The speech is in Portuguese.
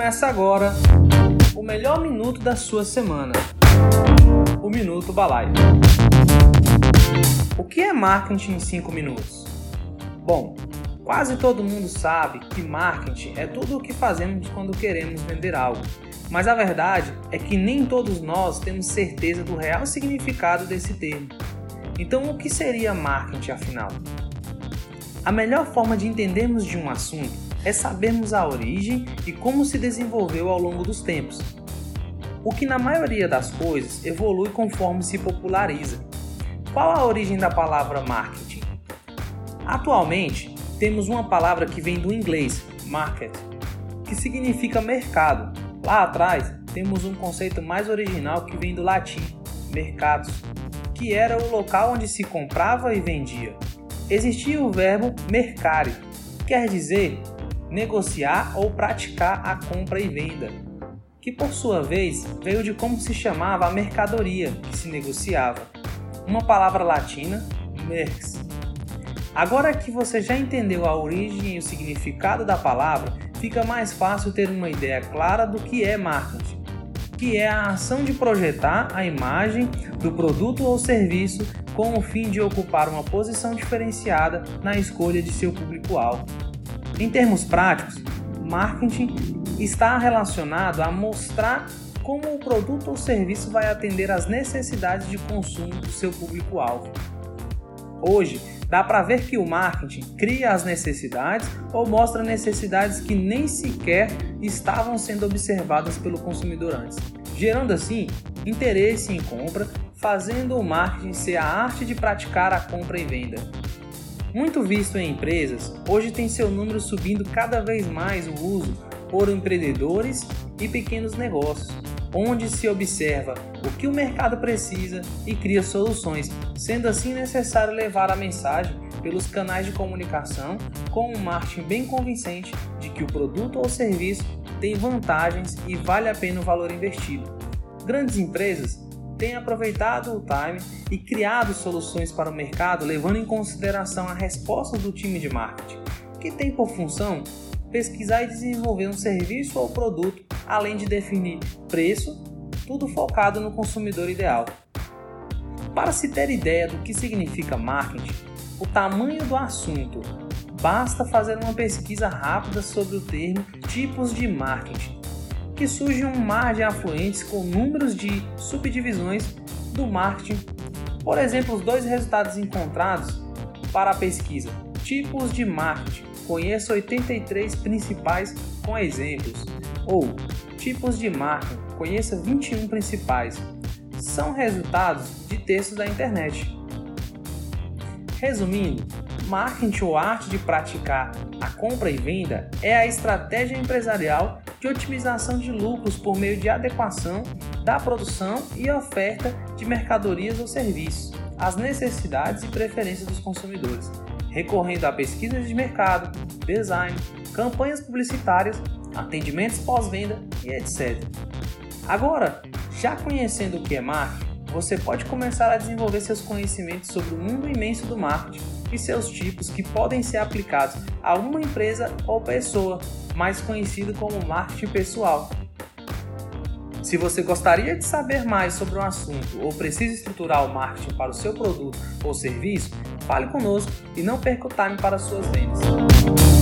Começa agora o melhor minuto da sua semana. O Minuto Balai. O que é marketing em 5 minutos? Bom, quase todo mundo sabe que marketing é tudo o que fazemos quando queremos vender algo. Mas a verdade é que nem todos nós temos certeza do real significado desse termo. Então, o que seria marketing afinal? A melhor forma de entendermos de um assunto é sabermos a origem e como se desenvolveu ao longo dos tempos. O que na maioria das coisas evolui conforme se populariza. Qual a origem da palavra marketing? Atualmente, temos uma palavra que vem do inglês, market, que significa mercado. Lá atrás, temos um conceito mais original que vem do latim, mercados, que era o local onde se comprava e vendia existia o verbo mercare, quer dizer negociar ou praticar a compra e venda, que por sua vez veio de como se chamava a mercadoria que se negociava, uma palavra latina, merx. Agora que você já entendeu a origem e o significado da palavra, fica mais fácil ter uma ideia clara do que é marketing que é a ação de projetar a imagem do produto ou serviço com o fim de ocupar uma posição diferenciada na escolha de seu público-alvo. Em termos práticos, marketing está relacionado a mostrar como o produto ou serviço vai atender às necessidades de consumo do seu público-alvo. Hoje, dá para ver que o marketing cria as necessidades ou mostra necessidades que nem sequer estavam sendo observadas pelo consumidor antes, gerando assim interesse em compra, fazendo o marketing ser a arte de praticar a compra e venda. Muito visto em empresas, hoje tem seu número subindo cada vez mais o uso por empreendedores e pequenos negócios onde se observa o que o mercado precisa e cria soluções, sendo assim necessário levar a mensagem pelos canais de comunicação com um marketing bem convincente de que o produto ou serviço tem vantagens e vale a pena o valor investido. Grandes empresas têm aproveitado o time e criado soluções para o mercado levando em consideração a resposta do time de marketing, que tem por função pesquisar e desenvolver um serviço ou produto, além de definir preço, tudo focado no consumidor ideal. Para se ter ideia do que significa marketing, o tamanho do assunto, basta fazer uma pesquisa rápida sobre o termo tipos de marketing, que surge um mar de afluentes com números de subdivisões do marketing. Por exemplo, os dois resultados encontrados para a pesquisa: tipos de marketing Conheça 83 principais com exemplos. Ou tipos de marca. Conheça 21 principais. São resultados de textos da internet. Resumindo, marketing ou arte de praticar a compra e venda é a estratégia empresarial de otimização de lucros por meio de adequação da produção e oferta de mercadorias ou serviços às necessidades e preferências dos consumidores recorrendo a pesquisas de mercado, design, campanhas publicitárias, atendimentos pós-venda e etc. Agora, já conhecendo o que é marketing, você pode começar a desenvolver seus conhecimentos sobre o mundo imenso do marketing e seus tipos que podem ser aplicados a uma empresa ou pessoa, mais conhecido como marketing pessoal. Se você gostaria de saber mais sobre um assunto ou precisa estruturar o marketing para o seu produto ou serviço, fale conosco e não perca o time para suas vendas.